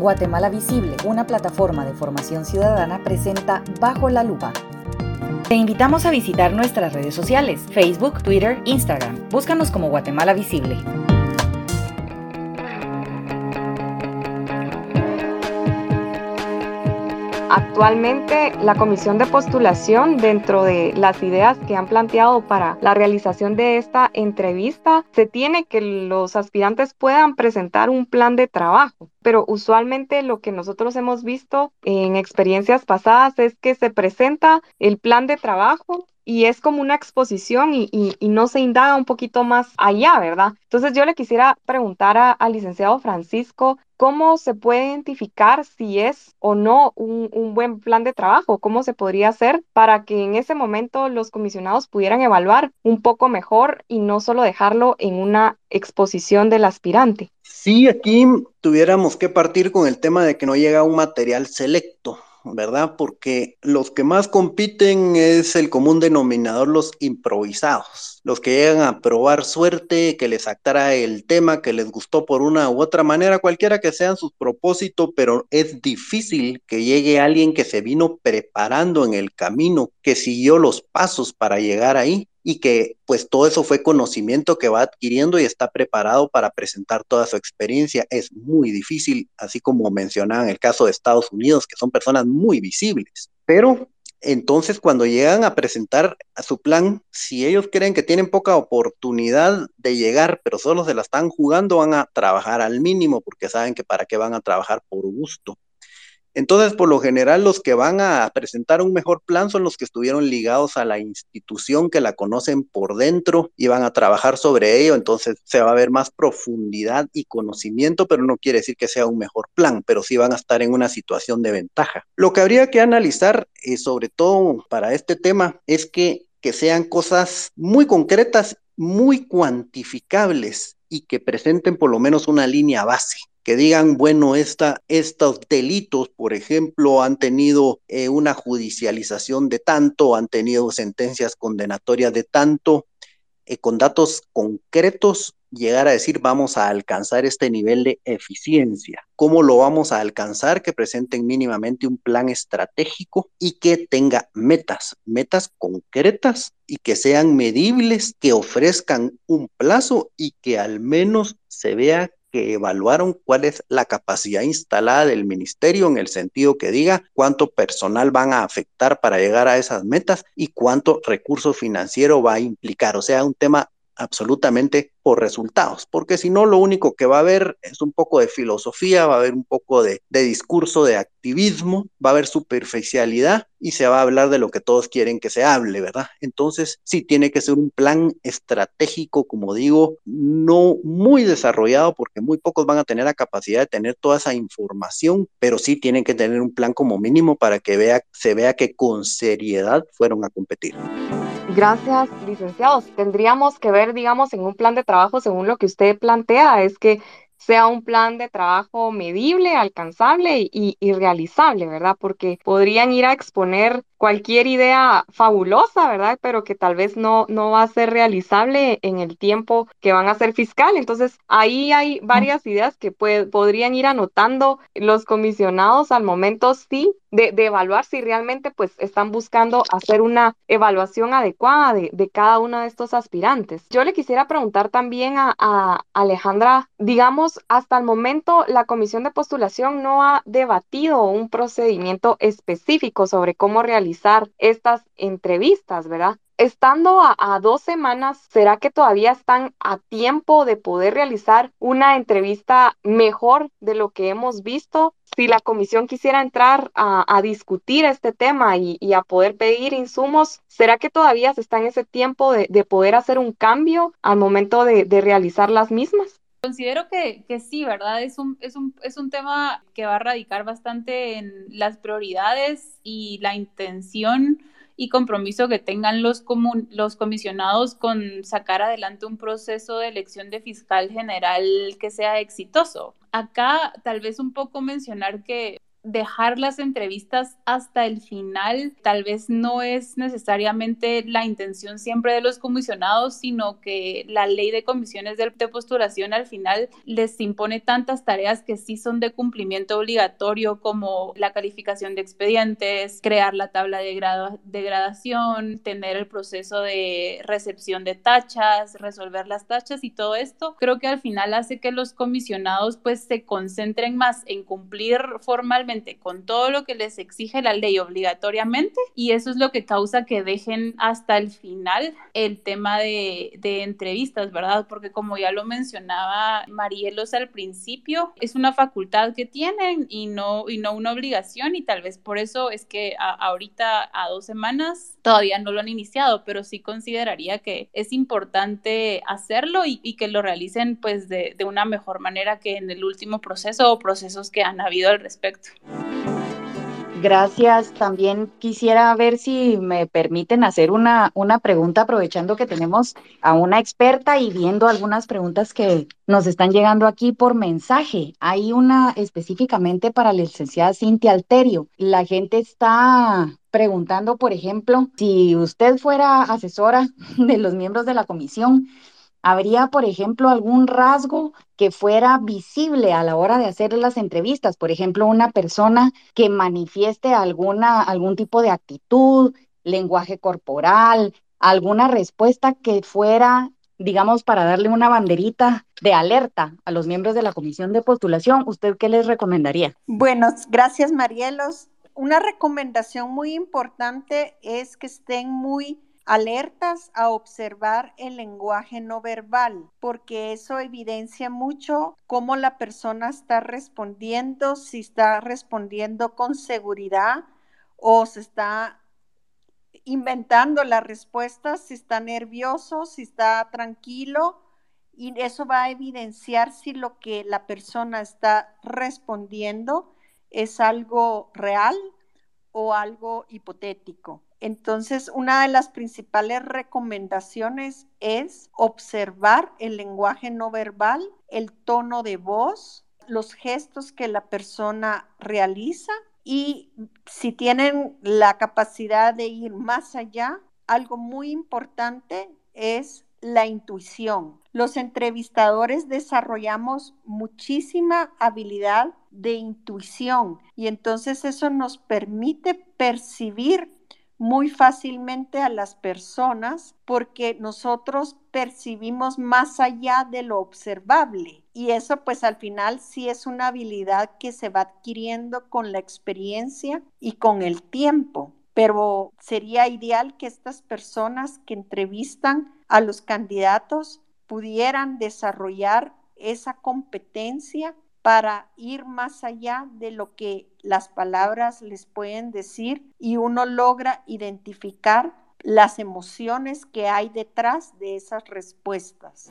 Guatemala Visible, una plataforma de formación ciudadana, presenta Bajo la Lupa. Te invitamos a visitar nuestras redes sociales, Facebook, Twitter, Instagram. Búscanos como Guatemala Visible. Actualmente, la comisión de postulación, dentro de las ideas que han planteado para la realización de esta entrevista, se tiene que los aspirantes puedan presentar un plan de trabajo. Pero usualmente lo que nosotros hemos visto en experiencias pasadas es que se presenta el plan de trabajo y es como una exposición y, no se indaga un poquito más allá, ¿verdad? Entonces yo le quisiera preguntar al licenciado Francisco, ¿cómo se puede identificar si es o no un, un, buen plan de trabajo? ¿Cómo se podría hacer para que en ese momento los comisionados pudieran evaluar un poco mejor y no solo dejarlo en una exposición del aspirante? Sí, aquí tuviéramos que partir con el tema de que no llega un material selecto. ¿Verdad? Porque los que más compiten es el común denominador, los improvisados, los que llegan a probar suerte, que les atrae el tema, que les gustó por una u otra manera, cualquiera que sean sus propósitos, pero es difícil que llegue alguien que se vino preparando en el camino, que siguió los pasos para llegar ahí y que pues todo eso fue conocimiento que va adquiriendo y está preparado para presentar toda su experiencia. Es muy difícil, así como mencionaba en el caso de Estados Unidos, que son personas muy visibles. Pero entonces cuando llegan a presentar a su plan, si ellos creen que tienen poca oportunidad de llegar, pero solo se la están jugando, van a trabajar al mínimo porque saben que para qué van a trabajar por gusto. Entonces, por lo general, los que van a presentar un mejor plan son los que estuvieron ligados a la institución, que la conocen por dentro y van a trabajar sobre ello. Entonces, se va a ver más profundidad y conocimiento, pero no quiere decir que sea un mejor plan, pero sí van a estar en una situación de ventaja. Lo que habría que analizar, eh, sobre todo para este tema, es que, que sean cosas muy concretas, muy cuantificables y que presenten por lo menos una línea base que digan, bueno, esta, estos delitos, por ejemplo, han tenido eh, una judicialización de tanto, han tenido sentencias condenatorias de tanto, eh, con datos concretos, llegar a decir, vamos a alcanzar este nivel de eficiencia. ¿Cómo lo vamos a alcanzar? Que presenten mínimamente un plan estratégico y que tenga metas, metas concretas y que sean medibles, que ofrezcan un plazo y que al menos se vea que evaluaron cuál es la capacidad instalada del ministerio en el sentido que diga cuánto personal van a afectar para llegar a esas metas y cuánto recurso financiero va a implicar. O sea, un tema absolutamente por resultados, porque si no, lo único que va a haber es un poco de filosofía, va a haber un poco de, de, discurso, de activismo, va a haber superficialidad y se va a hablar de lo que todos quieren que se hable, ¿verdad? Entonces, sí tiene que ser un plan estratégico, como digo, no muy desarrollado, porque muy pocos van a tener la capacidad de tener toda esa información, pero sí tienen que tener un plan como mínimo para que vea, se vea que con seriedad fueron a competir. Gracias, licenciados. Tendríamos que ver, digamos, en un plan de trabajo, según lo que usted plantea, es que sea un plan de trabajo medible, alcanzable y, y, realizable, ¿verdad? Porque podrían ir a exponer cualquier idea fabulosa, ¿verdad? Pero que tal vez no, no va a ser realizable en el tiempo que van a ser fiscal. Entonces, ahí hay varias ideas que podrían ir anotando los comisionados al momento, sí, de, de, evaluar si realmente pues están buscando hacer una evaluación adecuada de, de, cada uno de estos aspirantes. Yo le quisiera preguntar también a, a Alejandra, digamos, hasta el momento la comisión de postulación no ha debatido un procedimiento específico sobre cómo realizar estas entrevistas, ¿verdad? Estando a, dos semanas, ¿será que todavía están a tiempo de poder realizar una entrevista mejor de lo que hemos visto? Si la comisión quisiera entrar a, discutir este tema y, a poder pedir insumos, ¿será que todavía se está en ese tiempo de, poder hacer un cambio al momento de realizar las mismas? Considero que, que, sí, ¿verdad? Es un, es, un, es un tema que va a radicar bastante en las prioridades y la intención y compromiso que tengan los, los comisionados con sacar adelante un proceso de elección de fiscal general que sea exitoso. Acá tal vez un poco mencionar que dejar las entrevistas hasta el final tal vez no es necesariamente la intención siempre de los comisionados, sino que la ley de comisiones de, postulación al final les impone tantas tareas que sí son de cumplimiento obligatorio como la calificación de expedientes, crear la tabla de, de gradación, tener el proceso de recepción de tachas, resolver las tachas y todo esto, creo que al final hace que los comisionados pues se concentren más en cumplir formalmente con todo lo que les exige la ley obligatoriamente y eso es lo que causa que dejen hasta el final el tema de, de entrevistas, ¿verdad? Porque como ya lo mencionaba Marielos al principio, es una facultad que tienen y no, y no una obligación y tal vez por eso es que ahorita a dos semanas todavía no lo han iniciado, pero sí consideraría que es importante hacerlo y, y que lo realicen pues de, de una mejor manera que en el último proceso o procesos que han habido al respecto. Gracias. También quisiera ver si me permiten hacer una, una pregunta aprovechando que tenemos a una experta y viendo algunas preguntas que nos están llegando aquí por mensaje. Hay una específicamente para la licenciada Cintia Alterio. La gente está preguntando, por ejemplo, si usted fuera asesora de los miembros de la comisión, ¿Habría, por ejemplo, algún rasgo que fuera visible a la hora de hacer las entrevistas? Por ejemplo, una persona que manifieste alguna, algún tipo de actitud, lenguaje corporal, alguna respuesta que fuera, digamos, para darle una banderita de alerta a los miembros de la comisión de postulación. ¿Usted qué les recomendaría? Bueno, gracias, Marielos. Una recomendación muy importante es que estén muy alertas a observar el lenguaje no verbal, porque eso evidencia mucho cómo la persona está respondiendo, si está respondiendo con seguridad o se está inventando la respuesta, si está nervioso, si está tranquilo. Y eso va a evidenciar si lo que la persona está respondiendo es algo real o algo hipotético. Entonces, una de las principales recomendaciones es observar el lenguaje no verbal, el tono de voz, los gestos que la persona realiza y si tienen la capacidad de ir más allá, algo muy importante es la intuición. Los entrevistadores desarrollamos muchísima habilidad de intuición y entonces eso nos permite percibir muy fácilmente a las personas porque nosotros percibimos más allá de lo observable. Y eso pues al final sí es una habilidad que se va adquiriendo con la experiencia y con el tiempo. Pero sería ideal que estas personas que entrevistan a los candidatos pudieran desarrollar esa competencia para ir más allá de lo que las palabras les pueden decir y uno logra identificar las emociones que hay detrás de esas respuestas.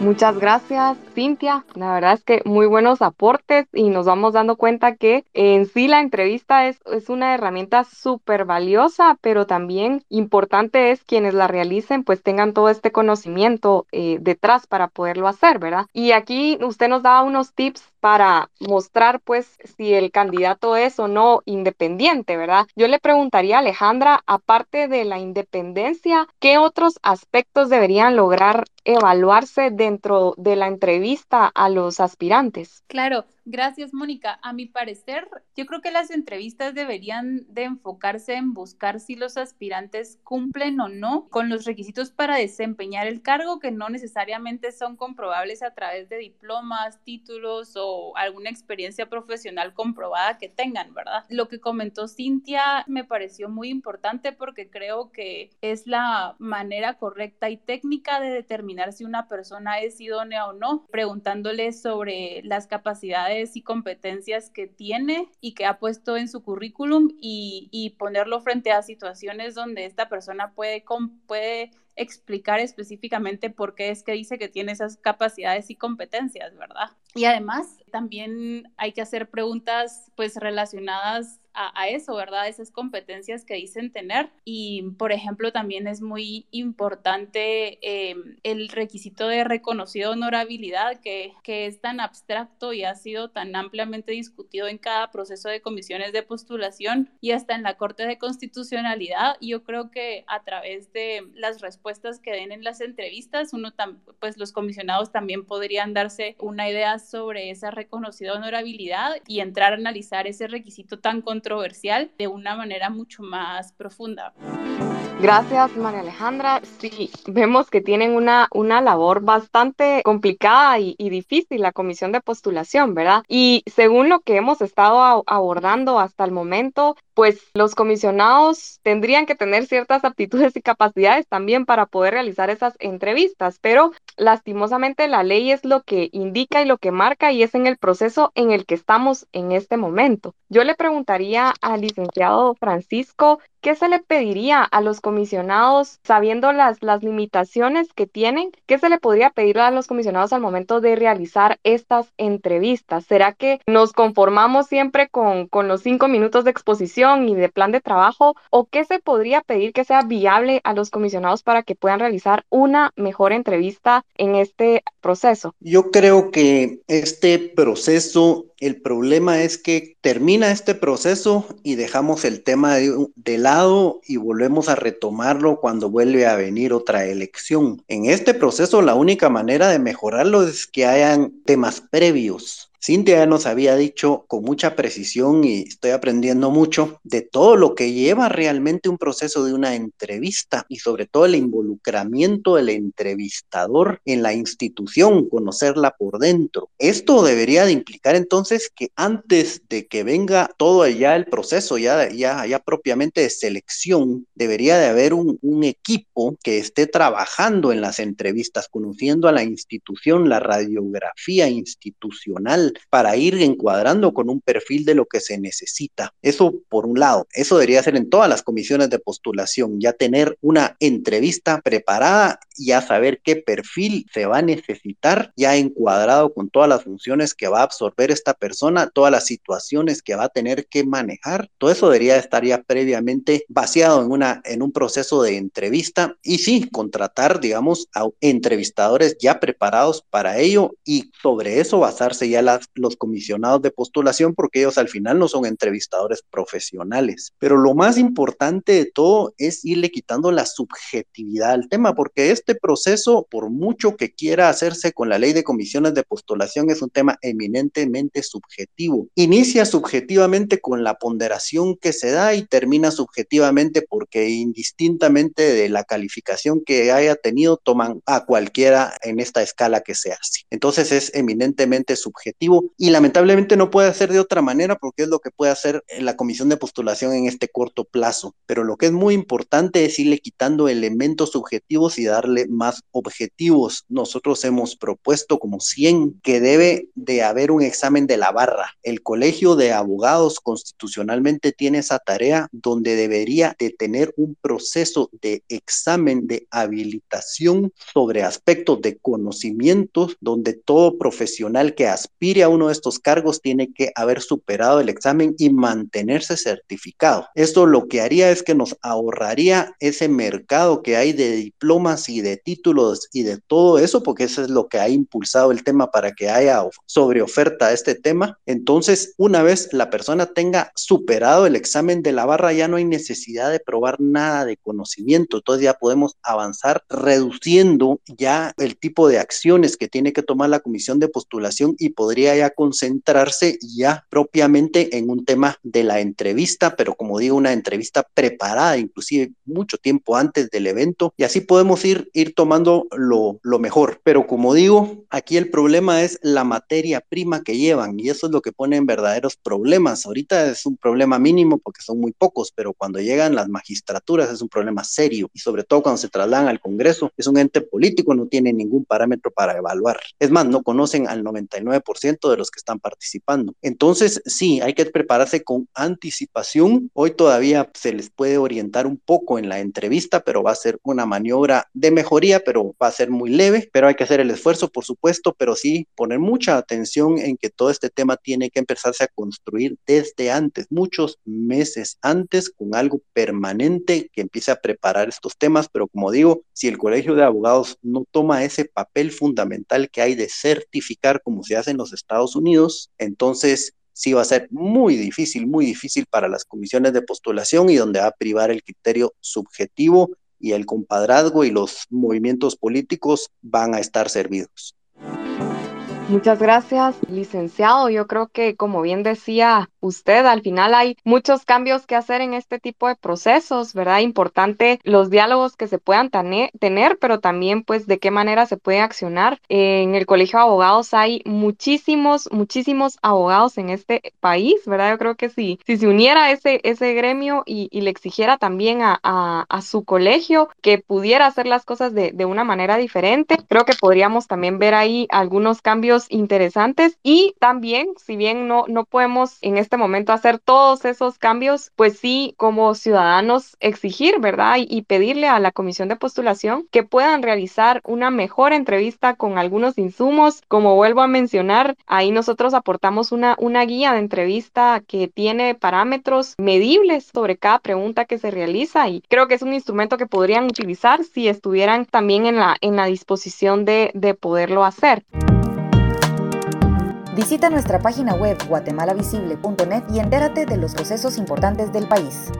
Muchas gracias, Cintia. La verdad es que muy buenos aportes y nos vamos dando cuenta que en sí la entrevista es, es una herramienta súper valiosa, pero también importante es quienes la realicen pues tengan todo este conocimiento eh, detrás para poderlo hacer, ¿verdad? Y aquí usted nos daba unos tips para mostrar pues si el candidato es o no independiente, ¿verdad? Yo le preguntaría a Alejandra, aparte de la independencia, ¿qué otros aspectos deberían lograr evaluarse dentro de la entrevista a los aspirantes? Claro, Gracias, Mónica. A mi parecer, yo creo que las entrevistas deberían de enfocarse en buscar si los aspirantes cumplen o no con los requisitos para desempeñar el cargo, que no necesariamente son comprobables a través de diplomas, títulos o alguna experiencia profesional comprobada que tengan, ¿verdad? Lo que comentó Cintia me pareció muy importante porque creo que es la manera correcta y técnica de determinar si una persona es idónea o no, preguntándole sobre las capacidades y competencias que tiene y que ha puesto en su currículum y, y ponerlo frente a situaciones donde esta persona puede, puede explicar específicamente por qué es que dice que tiene esas capacidades y competencias, ¿verdad? Y además también hay que hacer preguntas pues relacionadas a, eso, ¿verdad? Esas competencias que dicen tener. Y, por ejemplo, también es muy importante eh, el requisito de reconocido honorabilidad, que, que es tan abstracto y ha sido tan ampliamente discutido en cada proceso de comisiones de postulación y hasta en la Corte de Constitucionalidad. Yo creo que a través de las respuestas que den en las entrevistas, uno pues los comisionados también podrían darse una idea sobre esa reconocida honorabilidad y entrar a analizar ese requisito tan controversial de una manera mucho más profunda. Gracias, María Alejandra. Sí, vemos que tienen una, una labor bastante complicada y, difícil la comisión de postulación, ¿verdad? Y según lo que hemos estado abordando hasta el momento, pues los comisionados tendrían que tener ciertas aptitudes y capacidades también para poder realizar esas entrevistas, pero lastimosamente la ley es lo que indica y lo que marca y es en el proceso en el que estamos en este momento. Yo le preguntaría al licenciado Francisco, ¿qué se le pediría a los comisionados, sabiendo las, las limitaciones que tienen, qué se le podría pedir a los comisionados al momento de realizar estas entrevistas? ¿Será que nos conformamos siempre con, con los cinco minutos de exposición y de plan de trabajo? ¿O qué se podría pedir que sea viable a los comisionados para que puedan realizar una mejor entrevista en este proceso? Yo creo que este proceso el problema es que termina este proceso y dejamos el tema de, lado y volvemos a retomarlo cuando vuelve a venir otra elección. En este proceso la única manera de mejorarlo es que hayan temas previos Cintia nos había dicho con mucha precisión y estoy aprendiendo mucho de todo lo que lleva realmente un proceso de una entrevista y sobre todo el involucramiento del entrevistador en la institución, conocerla por dentro. Esto debería de implicar entonces que antes de que venga todo allá el proceso, ya, ya, ya propiamente de selección, debería de haber un equipo que esté trabajando en las entrevistas, conociendo a la institución, la radiografía institucional para ir encuadrando con un perfil de lo que se necesita. Eso por un lado, eso debería ser en todas las comisiones de postulación, ya tener una entrevista preparada, ya saber qué perfil se va a necesitar, ya encuadrado con todas las funciones que va a absorber esta persona, todas las situaciones que va a tener que manejar. Todo eso debería estar ya previamente vaciado en, una, en un proceso de entrevista y sí, contratar, digamos, a entrevistadores ya preparados para ello y sobre eso basarse ya la los comisionados de postulación porque ellos al final no son entrevistadores profesionales. Pero lo más importante de todo es irle quitando la subjetividad al tema, porque este proceso, por mucho que quiera hacerse con la ley de comisiones de postulación, es un tema eminentemente subjetivo. Inicia subjetivamente con la ponderación que se da y termina subjetivamente porque indistintamente de la calificación que haya tenido, toman a cualquiera en esta escala que se hace. Entonces es eminentemente subjetivo y lamentablemente no puede hacer de otra manera porque es lo que puede hacer la comisión de postulación en este corto plazo. Pero lo que es muy importante es irle quitando elementos subjetivos y darle más objetivos. Nosotros hemos propuesto como 100 que debe de haber un examen de la barra. El Colegio de Abogados constitucionalmente tiene esa tarea donde debería de tener un proceso de examen de habilitación sobre aspectos de conocimientos donde todo profesional que aspire a uno de estos cargos tiene que haber superado el examen y mantenerse certificado. Esto lo que haría es que nos ahorraría ese mercado que hay de diplomas y de títulos y de todo eso, porque eso es lo que ha impulsado el tema para que haya sobre oferta este tema. Entonces, una vez la persona tenga superado el examen de la barra, ya no hay necesidad de probar nada de conocimiento. Entonces ya podemos avanzar reduciendo ya el tipo de acciones que tiene que tomar la comisión de postulación y podría ya concentrarse ya propiamente en un tema de la entrevista, pero como digo, una entrevista preparada, inclusive mucho tiempo antes del evento, y así podemos ir, ir tomando lo, lo mejor. Pero como digo, aquí el problema es la materia prima que llevan, y eso es lo que pone en verdaderos problemas. Ahorita es un problema mínimo porque son muy pocos, pero cuando llegan las magistraturas es un problema serio, y sobre todo cuando se trasladan al Congreso, es un ente político, no tiene ningún parámetro para evaluar. Es más, no conocen al 99% de los que están participando. Entonces, sí, hay que prepararse con anticipación. Hoy todavía se les puede orientar un poco en la entrevista, pero va a ser una maniobra de mejoría, pero va a ser muy leve, pero hay que hacer el esfuerzo, por supuesto, pero sí poner mucha atención en que todo este tema tiene que empezarse a construir desde antes, muchos meses antes, con algo permanente que empiece a preparar estos temas, pero como digo, si el Colegio de Abogados no toma ese papel fundamental que hay de certificar como se hace en los Estados Unidos, entonces sí va a ser muy difícil, muy difícil para las comisiones de postulación y donde va a privar el criterio subjetivo y el compadrazgo y los movimientos políticos van a estar servidos. Muchas gracias, licenciado. Yo creo que, como bien decía usted, al final hay muchos cambios que hacer en este tipo de procesos, ¿verdad? Importante los diálogos que se puedan tener, pero también, pues, de qué manera se puede accionar. En el Colegio de Abogados hay muchísimos, muchísimos abogados en este país, ¿verdad? Yo creo que si, si se uniera ese, ese gremio y, le exigiera también a, a, su colegio que pudiera hacer las cosas de, de una manera diferente, creo que podríamos también ver ahí algunos cambios interesantes y también, si bien no, no podemos en este momento hacer todos esos cambios, pues sí, como ciudadanos exigir, ¿verdad? Y, pedirle a la comisión de postulación que puedan realizar una mejor entrevista con algunos insumos. Como vuelvo a mencionar, ahí nosotros aportamos una, una guía de entrevista que tiene parámetros medibles sobre cada pregunta que se realiza y creo que es un instrumento que podrían utilizar si estuvieran también en la, en la disposición de, de poderlo hacer. Visita nuestra página web guatemalavisible.net y entérate de los procesos importantes del país.